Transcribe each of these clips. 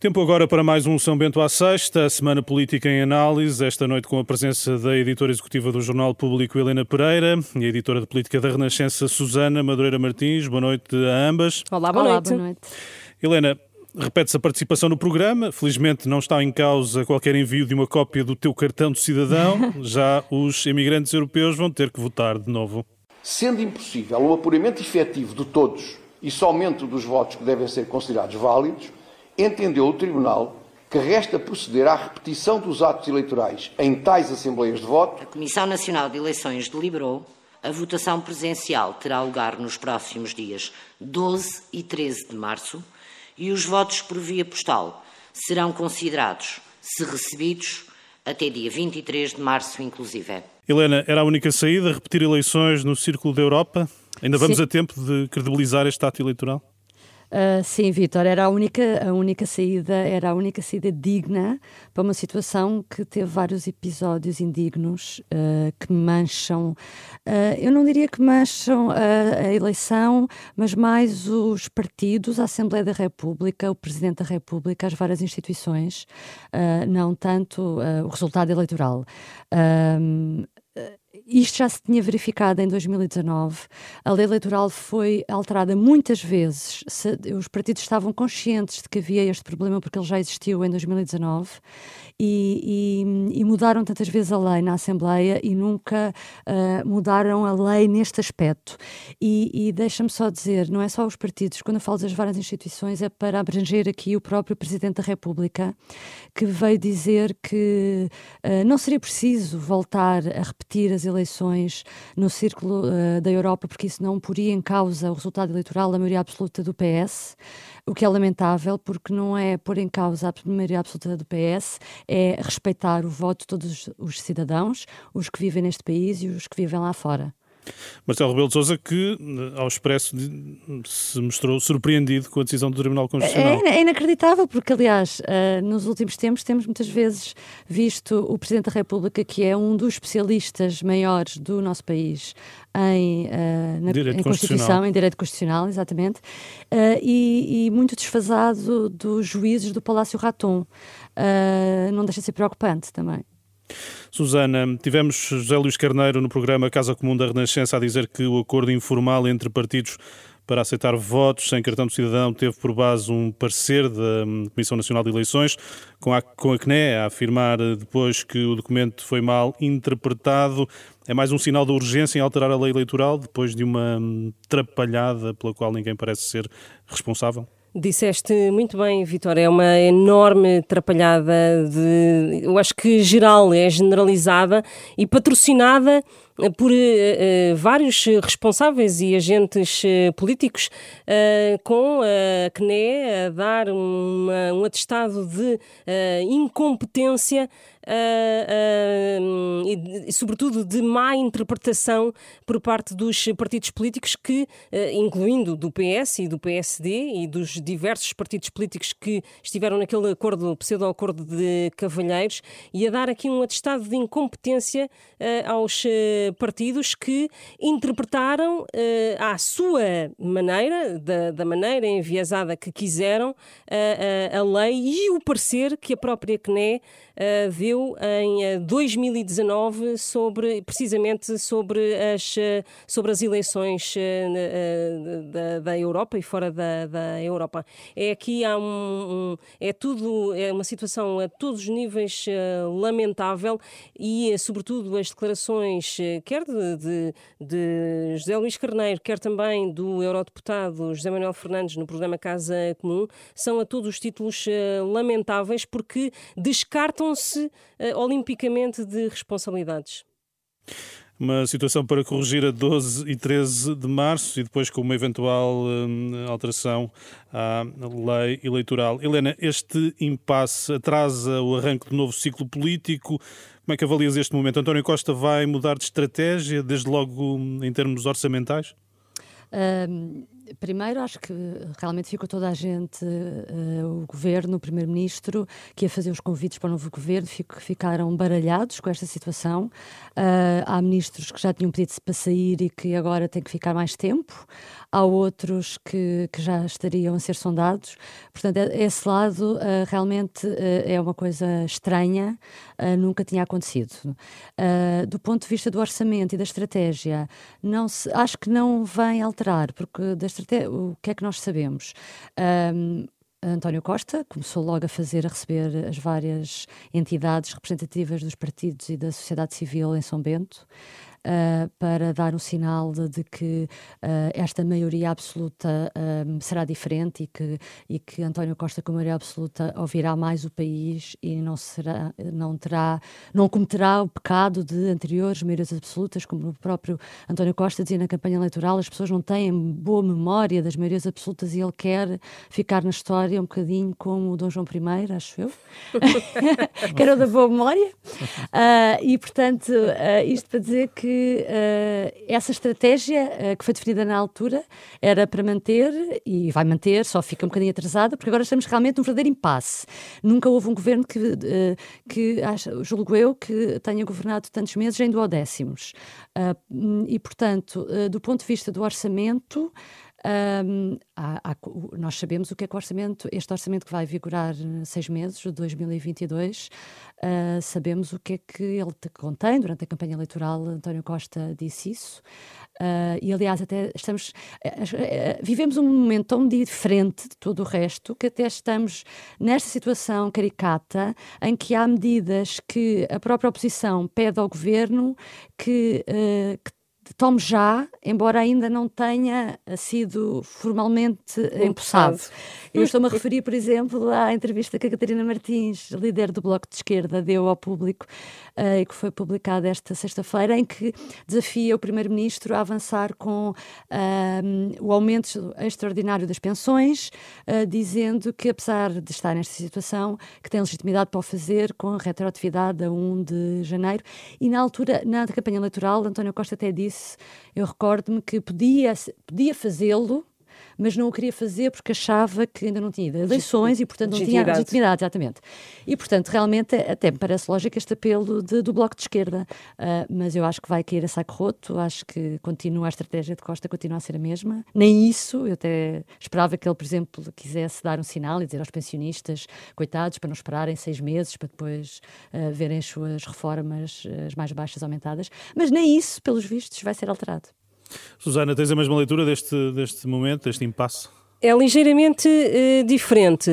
Tempo agora para mais um São Bento à Sexta, a Semana Política em Análise, esta noite com a presença da editora executiva do Jornal Público, Helena Pereira, e a editora de Política da Renascença, Susana Madureira Martins. Boa noite a ambas. Olá, boa, Olá, noite. boa noite. Helena, repete-se a participação no programa. Felizmente não está em causa qualquer envio de uma cópia do teu cartão de cidadão. Já os imigrantes europeus vão ter que votar de novo. Sendo impossível o apuramento efetivo de todos e somente dos votos que devem ser considerados válidos, entendeu o Tribunal que resta proceder à repetição dos atos eleitorais em tais assembleias de voto A Comissão Nacional de Eleições deliberou. A votação presencial terá lugar nos próximos dias 12 e 13 de março e os votos por via postal serão considerados, se recebidos, até dia 23 de março, inclusive. Helena, era a única saída repetir eleições no Círculo da Europa? Ainda vamos Sim. a tempo de credibilizar este ato eleitoral? Ah, sim, Vítor, era a única, a única saída, era a única saída digna para uma situação que teve vários episódios indignos ah, que mancham, ah, eu não diria que mancham a, eleição, mas mais os partidos, a Assembleia da República, o Presidente da República, as várias instituições, não tanto o resultado eleitoral. Isto já se tinha verificado em 2019. A lei eleitoral foi alterada muitas vezes. Os partidos estavam conscientes de que havia este problema porque ele já existiu em 2019 e, e- e mudaram tantas vezes a lei na Assembleia e nunca ah, mudaram a lei neste aspecto. E, e deixa-me só dizer, não é só os partidos, quando eu falo das várias instituições, é para abranger aqui o próprio Presidente da República, que veio dizer que ah, não seria preciso voltar a repetir as eleições no círculo ah, da Europa, porque isso não poria em causa o resultado eleitoral da maioria absoluta do PS, o que é lamentável, porque não é pôr em causa a maioria absoluta do PS, é respeitar o voto de todos os cidadãos, os que vivem neste país e os que vivem lá fora. Marcelo Rebelo de Sousa, que eh, ao expresso se mostrou surpreendido com a decisão do Tribunal Constitucional. É, é inacreditável, porque, aliás, ah, nos últimos tempos temos muitas vezes visto o Presidente da República, que é um dos especialistas maiores do nosso país em, ah, na Direito em. Constituição, em Direito Constitucional, exatamente, e, e muito desfasado dos juízes do Palácio Raton. Não deixa de ser preocupante também. Susana, tivemos José Luís Carneiro no programa Casa Comum da Renascença a dizer que o acordo informal entre partidos para aceitar votos sem cartão de cidadão teve por base um parecer da hum, Comissão Nacional de Eleições, com a, com a CNE a afirmar eh, depois que o documento foi mal interpretado. É mais um sinal de urgência em alterar a lei eleitoral depois de uma hum, trapalhada pela qual ninguém parece ser responsável? Disseste muito bem, Vitória, é uma enorme atrapalhada de, eu acho que geral, é generalizada e patrocinada eh, por eh, vários responsáveis e agentes eh, políticos, eh, com a CNE a dar uma- um atestado de incompetência eh, e, e, sobretudo, de má interpretação por parte dos partidos políticos que, eh, incluindo do PS e do PSD e dos diversos partidos políticos que estiveram naquele acordo, pseudo-acordo de cavalheiros, e a dar aqui um atestado de incompetência aos partidos que interpretaram à sua maneira, da, da maneira enviesada que quiseram, a, lei e o parecer que a própria CNE eh, em eh, 2019 sobre, precisamente sobre as, eh, sobre as eleições eh, eh, da, da Europa e fora da, da Europa. É aqui há um, é tudo, é uma situação a todos os níveis eh, lamentável e, eh, sobretudo, as declarações, eh, quer de, de, de José Luís Carneiro, quer também do eurodeputado José Manuel Fernandes no programa Casa Comum, são a todos os títulos eh, lamentáveis porque descartam-se eh, olimpicamente de responsabilidades. Uma situação para corrigir a 12 e 13 de março e depois com uma eventual hum, alteração à lei eleitoral. Helena, este impasse atrasa o arranque do novo ciclo político. Como é que avalias este momento? António Costa vai mudar de estratégia, desde logo hum, em termos orçamentais? Ahm, primeiro, acho que realmente ficou toda a gente, uh, o governo, o primeiro-ministro, que ia fazer os convites para o novo governo, fico, ficaram baralhados com esta situação. Uh, há ministros que já tinham pedido para sair e que agora têm que ficar mais tempo. Há outros que, que já estariam a ser sondados. Portanto, é, esse lado uh, realmente é uma coisa estranha, nunca tinha acontecido. do ponto de vista do orçamento e da estratégia, não se, acho que não vem alterar, porque da o que é que nós sabemos? Um, António Costa começou logo a fazer, a receber as várias entidades representativas dos partidos e da sociedade civil em São Bento uh, para dar um sinal de, de que uh, esta maioria absoluta um, ah, será diferente e que, e que António Costa, com maioria absoluta, ouvirá mais o país e não, será, não, terá, não cometerá o pecado de anteriores maiorias absolutas, como o próprio António Costa dizia na campanha eleitoral, as pessoas não têm boa memória das maiorias absolutas e ele quer ficar na história um bocadinho como o Dom João I, acho eu, que era da boa memória. Uh, e, portanto, uh, isto para dizer que que uh, essa estratégia uh, que foi definida na altura era para manter, e vai manter, só fica um bocadinho atrasada, porque agora estamos realmente num verdadeiro impasse. Nunca houve um governo que, uh, que acho, julgo eu, que tenha governado tantos meses em duodécimos. e, portanto, do ponto de vista do orçamento, um, há, há, nós sabemos o que é que o orçamento, este orçamento que vai vigorar seis meses, de 2022, uh, sabemos o que é que ele contém. Durante a campanha eleitoral, António Costa disse isso. Uh, e aliás, até estamos. Uh, vivemos um momento tão diferente de todo o resto que até estamos nesta situação caricata em que há medidas que a própria oposição pede ao governo que, que tome já, embora ainda não tenha sido formalmente empossado. Eu estou-me a referir, por exemplo, à entrevista que a Catarina Martins, líder do Bloco de Esquerda, deu ao público uh, e que foi publicada esta sexta-feira, em que desafia o Primeiro-Ministro a avançar com uh, o aumento extraordinário das pensões, uh, dizendo que, apesar de estar nesta situação, que tem legitimidade para o fazer com retroatividade a 1 de janeiro. E na altura, na campanha eleitoral, António Costa até disse, eu recordo-me que podia, podia fazê-lo, mas não o queria fazer porque achava que ainda não tinha ido eleições e, portanto, não tinha legitimidade, exatamente. E, portanto, realmente, até me parece lógico este apelo de, do Bloco de Esquerda, uh, mas eu acho que vai cair a saco roto, acho que continua a estratégia de Costa, continua a ser a mesma. Nem isso, eu até esperava que ele, por exemplo, quisesse dar um sinal e dizer aos pensionistas, coitados, para não esperarem seis meses, para depois uh, verem as suas reformas, as mais baixas aumentadas, mas nem isso, pelos vistos, vai ser alterado. Susana, tens a mesma leitura deste, deste momento, deste impasse? É ligeiramente uh, diferente,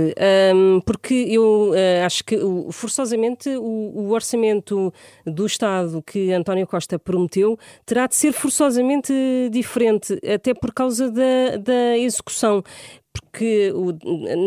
um, porque eu uh, acho que uh, forçosamente o, o, orçamento do Estado que António Costa prometeu terá de ser forçosamente diferente, até por causa da, da execução porque o,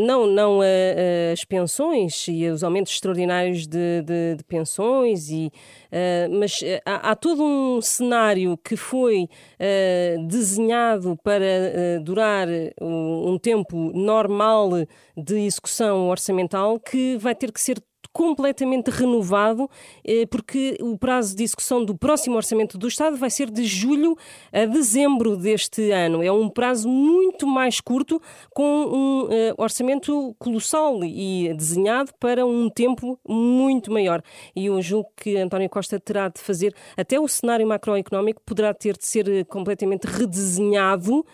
não, não a, as pensões e os aumentos extraordinários de, de, de pensões, e, uh, mas há, há, todo um cenário que foi uh, desenhado para durar um, um tempo normal de execução orçamental que vai ter que ser completamente renovado, eh, porque o prazo de execução do próximo Orçamento do Estado vai ser de julho a dezembro deste ano. É um prazo muito mais curto, com um eh, orçamento colossal e desenhado para um tempo muito maior. E eu julgo que António Costa terá de fazer, até o cenário macroeconómico poderá ter de ser eh, completamente redesenhado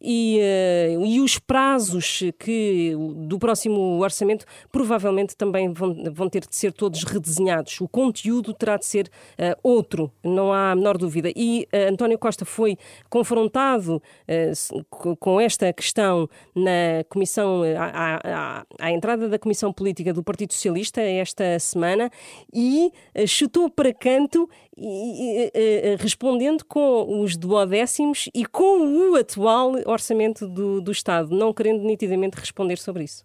e, uh, e os prazos que do próximo orçamento provavelmente também vão, vão ter de ser todos redesenhados. O conteúdo terá de ser uh, outro, não há a menor dúvida. E uh, António Costa foi confrontado com esta questão na comissão, à, à, à, entrada da Comissão Política do Partido Socialista esta semana e chutou para canto e, respondendo com os duodécimos e com o atual orçamento do, do Estado, não querendo nitidamente responder sobre isso.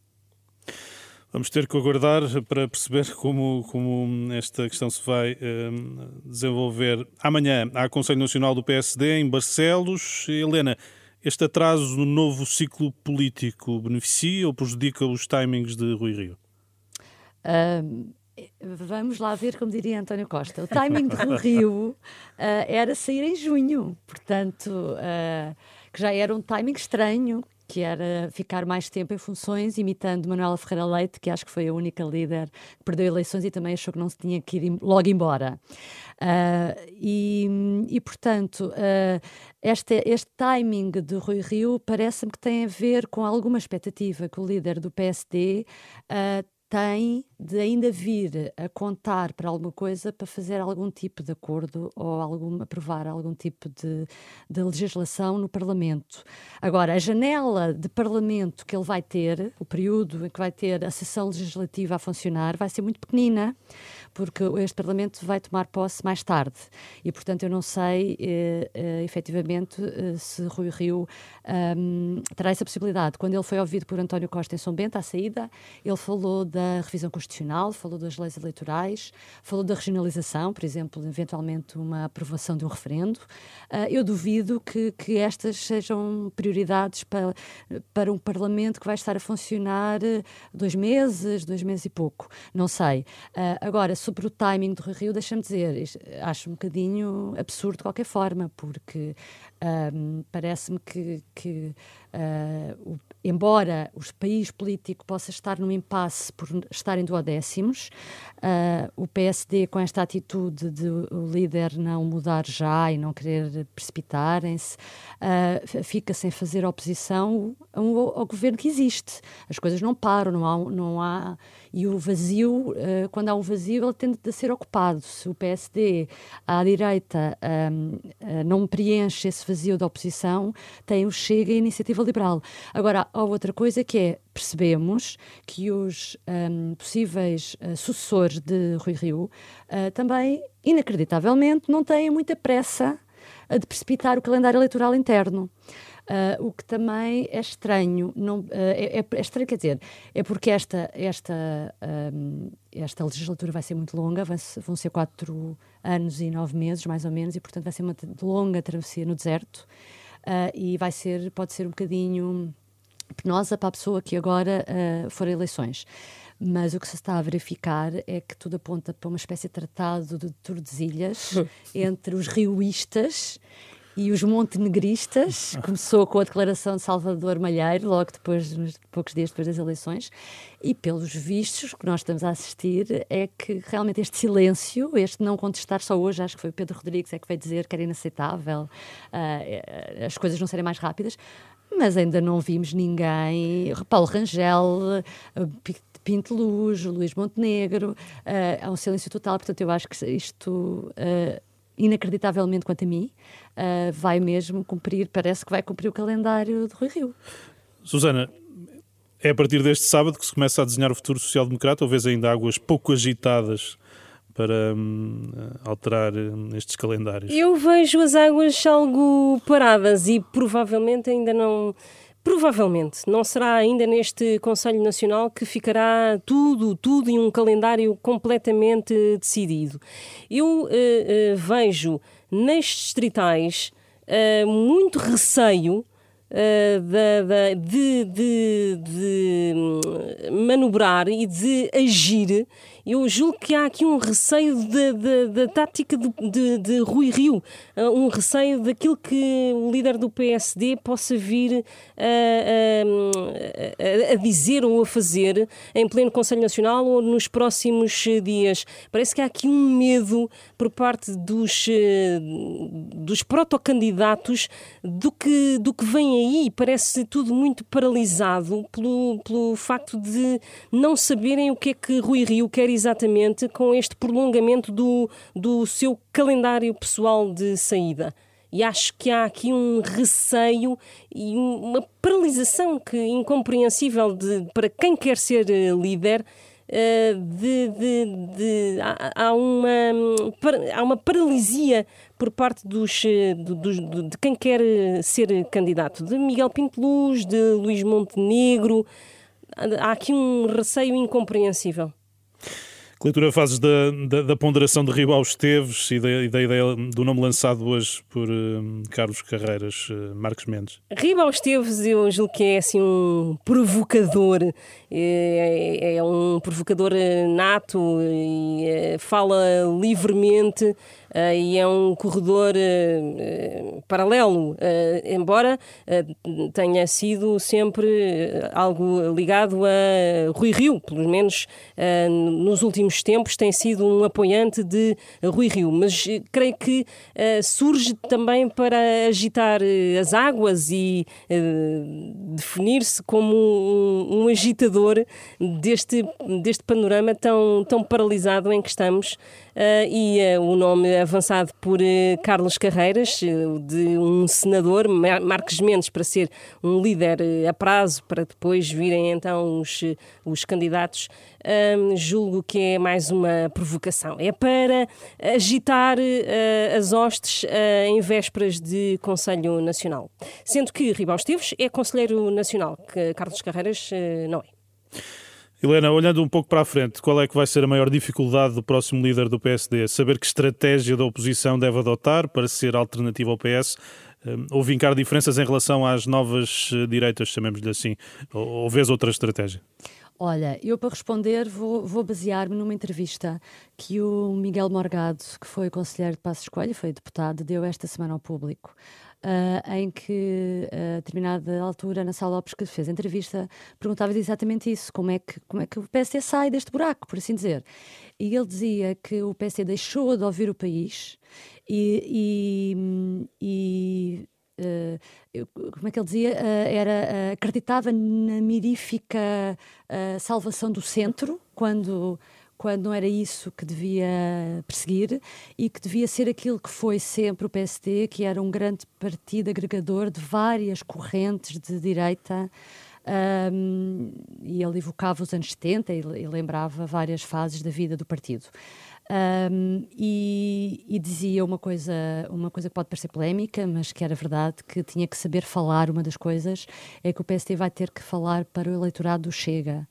Vamos ter que aguardar para perceber como, como esta questão se vai um, desenvolver. Amanhã há Conselho Nacional do PSD em Barcelos. Helena, este atraso no novo ciclo político beneficia ou prejudica os timings de Rui Rio? Um Vamos lá ver, como diria António Costa. O timing do Rio uh, era sair em junho, portanto, uh, que já era um timing estranho, que era ficar mais tempo em funções, imitando Manuela Ferreira Leite, que acho que foi a única líder que perdeu eleições e também achou que não se tinha que ir logo embora. Uh, e, e, portanto, uh, este, este timing de Rui Rio parece-me que tem a ver com alguma expectativa que o líder do PSD uh, tem de ainda vir a contar para alguma coisa para fazer algum tipo de acordo ou algum, aprovar algum tipo de, de legislação no Parlamento. Agora, a janela de Parlamento que ele vai ter, o período em que vai ter a sessão legislativa a funcionar, vai ser muito pequenina, porque este Parlamento vai tomar posse mais tarde. E, portanto, eu não sei eh, eh, efetivamente eh, se Rui Rio um, terá essa possibilidade. Quando ele foi ouvido por António Costa em São Bento, à saída, ele falou da revisão constitucional, falou das leis eleitorais, falou da regionalização, por exemplo, eventualmente uma aprovação de um referendo. Uh, eu duvido que, que estas sejam prioridades para, para um Parlamento que vai estar a funcionar eh, dois meses, dois meses e pouco. Não sei. Uh, agora, sobre o timing do Rio, deixa-me dizer, acho um bocadinho absurdo de qualquer forma, porque um, parece-me que, que uh, o, embora o país político possa estar num impasse por estar em duodécimos, uh, o PSD, com esta atitude de o líder não mudar já e não querer precipitarem-se, uh, fica sem fazer oposição ao, ao, governo que existe. As coisas não param, não há, não há e o vazio, uh, quando há um vazio, ele tende a ser ocupado. Se o PSD à direita um, não preenche esse vazio da oposição, tem o Chega e a Iniciativa Liberal. Agora, há outra coisa que é, percebemos que os um, possíveis uh, sucessores de Rui Rio uh, também, inacreditavelmente, não têm muita pressa de precipitar o calendário eleitoral interno. Uh, o que também é estranho, não, uh, é, é, estranho, quer dizer, é porque esta, esta, um, esta legislatura vai ser muito longa, vão ser quatro anos e nove meses, mais ou menos, e portanto vai ser uma longa travessia no deserto uh, e vai ser, pode ser um bocadinho penosa para a pessoa que agora uh, for a eleições. Mas o que se está a verificar é que tudo aponta para uma espécie de tratado de Tordesilhas entre os rioístas e os montenegristas. Começou com a declaração de Salvador Malheiro, logo depois, poucos dias depois das eleições, e pelos vistos que nós estamos a assistir é que realmente este silêncio, este não contestar só hoje, acho que foi o Pedro Rodrigues é que veio dizer que era inaceitável uh, as coisas não serem mais rápidas, mas ainda não vimos ninguém, Paulo Rangel, Pinto Luz, Luís Montenegro, uh, há um silêncio total, portanto eu acho que isto uh, inacreditavelmente quanto a mim, uh, vai mesmo cumprir, parece que vai cumprir o calendário de Rui Rio. Susana, é a partir deste sábado que se começa a desenhar o futuro social-democrata, ou vês ainda águas pouco agitadas para hum, alterar hum, estes calendários? Eu vejo as águas algo paradas e provavelmente ainda não Provavelmente não será ainda neste Conselho Nacional que ficará tudo, tudo em um calendário completamente decidido. Eu uh, uh, vejo nas distritais uh, muito receio de, de, de, de manobrar e de agir eu julgo que há aqui um receio da tática de, de, de, Rui Rio, uh, um receio daquilo que o líder do PSD possa vir a, a, a, dizer ou a fazer em pleno Conselho Nacional ou nos próximos dias. Parece que há aqui um medo por parte dos, uh, dos protocandidatos do que, do que vem aí. Parece tudo muito paralisado pelo, pelo facto de não saberem o que é que Rui Rio quer exatamente com este prolongamento do, do seu calendário pessoal de saída. E acho que há aqui um receio e uma paralisação que incompreensível de, para quem quer ser eh, líder. Eh, de, de, de, há, uma, há uma paralisia por parte dos, eh, de quem quer ser candidato, de Miguel Pinto Luz, de Luís Montenegro. Há aqui um receio incompreensível. Que leitura fazes da, da, da, ponderação de Ribal Esteves e da, e da, ideia do nome lançado hoje por uh, Carlos Carreiras, uh, Marcos Mendes? Ribal Esteves, eu julgo que é assim um provocador, é, é um provocador nato e é, fala livremente e é um corredor paralelo, embora tenha sido sempre algo ligado a Rui Rio, pelo menos nos últimos tempos tem sido um apoiante de Rui Rio, mas creio que surge também para agitar as águas e definir-se como um, um agitador deste, deste panorama tão, tão paralisado em que estamos uh, e uh, o nome avançado por uh, Carlos Carreiras, de um senador, Marques Mendes, para ser um líder a prazo, para depois virem então os, os candidatos, julgo que é mais uma provocação. É para agitar as hostes em vésperas de Conselho Nacional. Sendo que Ribão Esteves é Conselheiro Nacional, que Carlos Carreiras não é. Helena, olhando um pouco para a frente, qual é que vai ser a maior dificuldade do próximo líder do PSD? Saber que estratégia da oposição deve adotar para ser alternativa ao PS hum, ou vincar diferenças em relação às novas eh, direitas, chamemos-lhe assim? Ou, vês outra estratégia? Olha, eu para responder vou, vou basear-me numa entrevista que o Miguel Morgado, que foi conselheiro de Passos Coelho, foi deputado, deu esta semana ao público uh, em que, a determinada altura, na Sala Lopes, que fez a entrevista, perguntava exatamente isso: como é, que, como é que o PSD sai deste buraco, por assim dizer. E ele dizia que o PSD deixou de ouvir o país e, e, e Uh, como é que ele dizia? Uh, era, uh, acreditava na mirífica salvação do centro, quando quando não era isso que devia perseguir e que devia ser aquilo que foi sempre o PSD, que era um grande partido agregador de várias correntes de direita. Um, e ele evocava os anos 70 e, e, lembrava várias fases da vida do partido. Um, e, e, dizia uma coisa, uma coisa que pode parecer polémica, mas que era verdade, que tinha que saber falar. Uma das coisas é que o PSD vai ter que falar para o eleitorado do Chega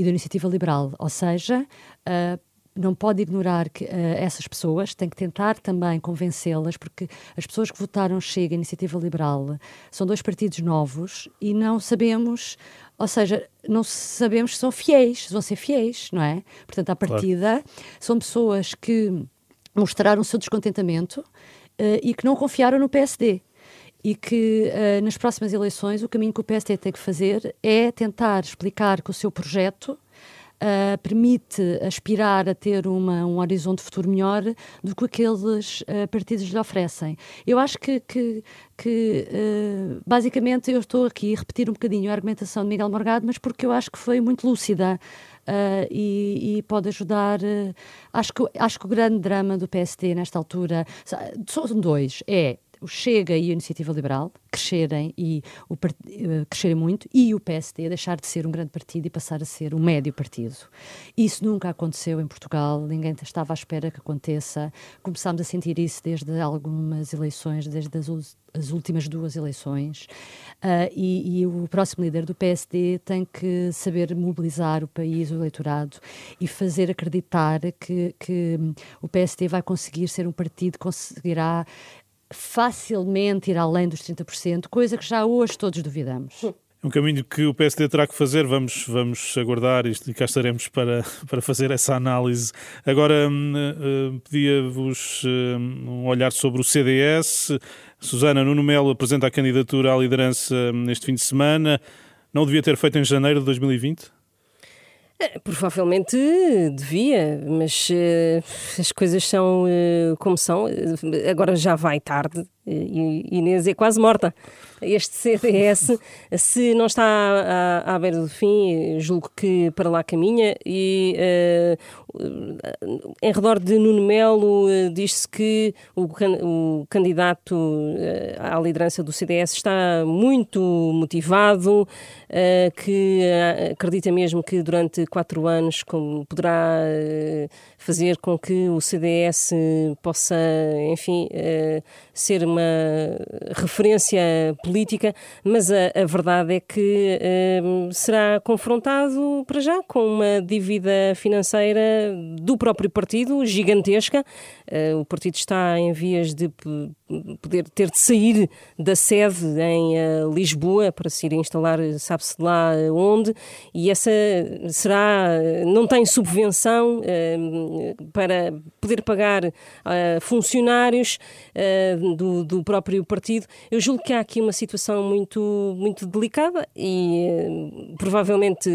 e da Iniciativa Liberal, ou seja, uh, não pode ignorar que uh, essas pessoas, tem que tentar também convencê-las, porque as pessoas que votaram Chega, Iniciativa Liberal, são dois partidos novos e não sabemos, ou seja, não sabemos se são fiéis, se vão ser fiéis, não é? Portanto, à partida, claro. são pessoas que mostraram o seu descontentamento uh, e que não confiaram no PSD e que uh, nas próximas eleições o caminho que o PSD tem que fazer é tentar explicar que o seu projeto uh, permite aspirar a ter uma, um horizonte futuro melhor do que aqueles uh, partidos lhe oferecem. Eu acho que, que, que basicamente eu estou aqui a repetir um bocadinho a argumentação de Miguel Morgado, mas porque eu acho que foi muito lúcida. Uh, e, e, pode ajudar. Uh, acho, que, acho que o grande drama do PSD nesta altura são dois: é o Chega e a Iniciativa Liberal crescerem e o, uh, crescerem muito e o PSD deixar de ser um grande partido e passar a ser um médio partido. Isso nunca aconteceu em Portugal, ninguém estava à espera que aconteça. Começámos a sentir isso desde algumas eleições, desde as, as últimas duas eleições. Uh, e, e, o próximo líder do PSD tem que saber mobilizar o país, o eleitorado e fazer acreditar que, que o PSD vai conseguir ser um partido, conseguirá facilmente ir além dos 30%, coisa que já hoje todos duvidamos. É um caminho que o PSD terá que fazer, vamos, vamos aguardar e cá estaremos para, para fazer essa análise. Agora, uh, pedia-vos uh, um olhar sobre o CDS. Susana Nuno Melo apresenta a candidatura à liderança neste fim de semana. Não devia ter feito em janeiro de 2020? É, provavelmente devia, mas uh, as coisas são uh, como são. Agora já vai tarde e Inês é quase morta. Este CDS, se não está à, à beira do fim, julgo que para lá caminha. E uh, em redor de Nuno Melo, uh, diz-se que o, o candidato uh, à liderança do CDS está muito motivado, que acredita mesmo que durante quatro anos como poderá fazer com que o CDS possa, enfim, ser uma referência política mas a, a verdade é que uh, será confrontado para já com uma dívida financeira do próprio partido gigantesca. Uh, o partido está em vias de poder ter de sair da sede em uh, Lisboa para se ir instalar, sabe-se lá onde, e essa será, não tem subvenção uh, para poder pagar funcionários do, do, próprio partido. Eu julgo que há aqui uma situação muito, muito delicada e provavelmente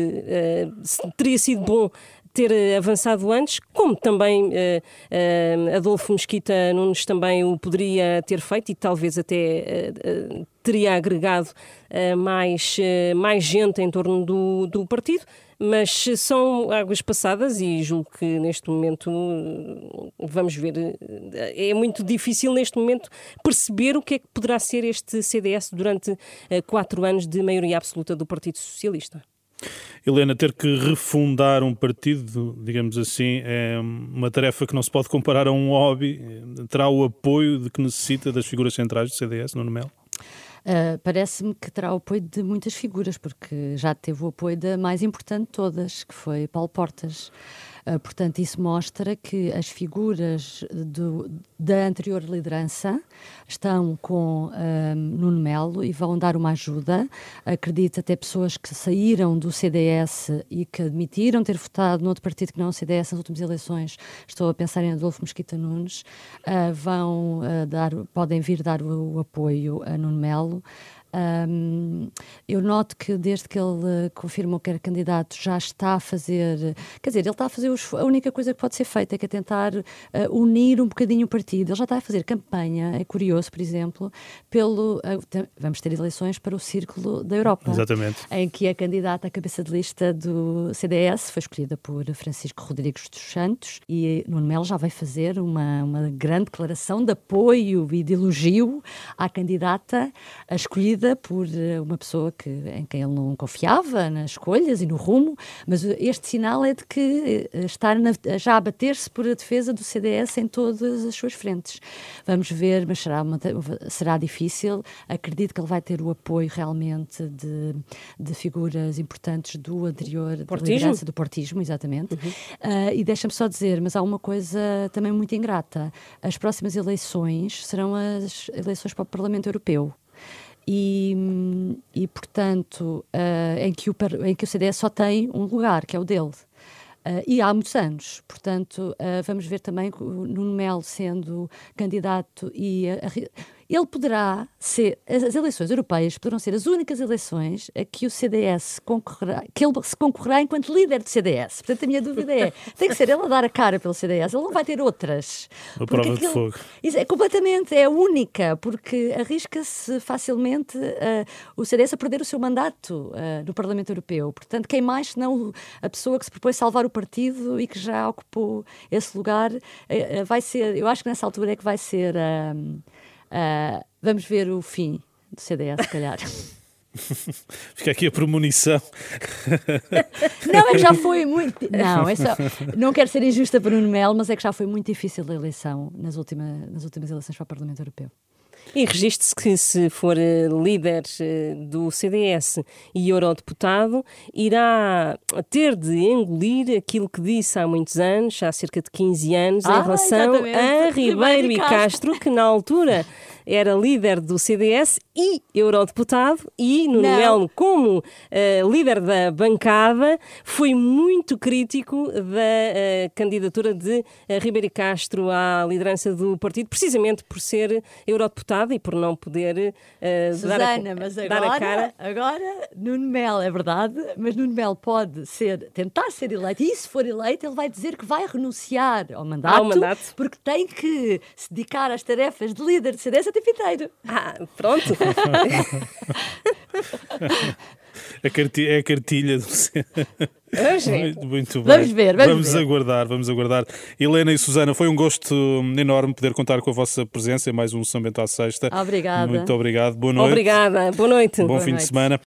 teria sido bom ter eh, avançado antes, como também uh, uh, Adolfo Mesquita Nunes também o poderia ter feito e talvez até teria agregado mais, mais gente em torno do, do partido. Mas são águas passadas e julgo que neste momento, vamos ver, é muito difícil neste momento perceber o que é que poderá ser este CDS durante quatro anos de maioria absoluta do Partido Socialista. Helena, ter que refundar um partido, digamos assim, é uma tarefa que não se pode comparar a um hobby. Terá o apoio de que necessita das figuras centrais do CDS, no Melo? Uh, Parece-me que terá o apoio de muitas figuras, porque já teve o apoio da mais importante de todas, que foi Paulo Portas. Uh, portanto, isso mostra que as figuras do, da anterior liderança estão com uh, Nuno Melo e vão dar uma ajuda. Acredito até pessoas que saíram do CDS e que admitiram ter votado no outro partido que não o CDS nas últimas eleições, estou a pensar em Adolfo Mesquita Nunes, uh, vão dar, podem vir dar o, o apoio a Nuno Melo. Um, eu noto que desde que ele confirmou que era candidato já está a fazer, quer dizer, ele está a fazer os, a única coisa que pode ser feita é que é tentar uh, unir um bocadinho o partido. Ele já está a fazer campanha, é curioso, por exemplo, pelo uh, vamos ter eleições para o Círculo da Europa, Exatamente. em que a candidata à cabeça de lista do CDS foi escolhida por Francisco Rodrigues dos Santos e Nuno Melo já vai fazer uma, uma grande declaração de apoio e de elogio à candidata escolhida por eh, uma pessoa que, em quem ele não confiava nas escolhas e no rumo, mas este sinal é de que eh, está na, já a bater-se por a defesa do CDS em todas as suas frentes. Vamos ver, mas será, uma, será difícil. Acredito que ele vai ter o apoio realmente de, de figuras importantes do anterior, portismo? da liderança do portismo, exatamente. Uhum. Uh, e deixa-me só dizer, mas há uma coisa também muito ingrata. As próximas eleições serão as eleições para o Parlamento Europeu e, e portanto, uh, em, que o, em que o CDS só tem um lugar, que é o dele. Uh, e há muitos anos. Portanto, uh, vamos ver também o Nuno Melo sendo candidato e a, a, ele poderá ser, as eleições europeias poderão ser as únicas eleições a que o CDS concorrerá, que ele se concorrerá enquanto líder do CDS. Portanto, a minha dúvida é, tem que ser ele a dar a cara pelo CDS, ele não vai ter outras. Uma prova aquilo, de fogo. Isso é completamente, é única, porque arrisca-se facilmente uh, o CDS a perder o seu mandato uh, no Parlamento Europeu. Portanto, quem mais senão a pessoa que se propôs salvar o partido e que já ocupou esse lugar, uh, vai ser, eu acho que nessa altura é que vai ser... Uh, vamos ver o fim do CDS, se calhar. Fica aqui a premonição. não, é que já foi muito. Não, é só... não quero ser injusta para o Nuno Melo, mas é que já foi muito difícil a eleição nas, última, nas últimas eleições para o Parlamento Europeu. E registre-se que, se for eh, líder eh, do CDS e eurodeputado, irá ter de engolir aquilo que disse há muitos anos, há cerca de 15 anos, ah, em relação a Ribeiro e Castro, que na altura era líder do CDS e eurodeputado, e no Melo, como uh, líder da bancada, foi muito crítico da uh, candidatura de uh, Ribeiro Castro à liderança do partido, precisamente por ser eurodeputado e por não poder Susana, dar, a, mas agora, dar a cara. Agora, Nuno Melo, é verdade, mas Nuno Melo pode ser, tentar ser eleito, e se for eleito, ele vai dizer que vai renunciar ao mandato, ao mandato. porque tem que se dedicar às tarefas de líder do CDS inteiro. Ah, pronto. a cartilha, é a cartilha do Vamos ver. Muito, muito bem. Vamos ver, vamos, vamos ver. aguardar, vamos aguardar. Helena e Susana, foi um gosto enorme poder contar com a vossa presença em mais um São Bento à Sexta. Obrigada. Muito obrigado. Boa noite. Obrigada. Boa noite. Bom Boa fim noite. de semana.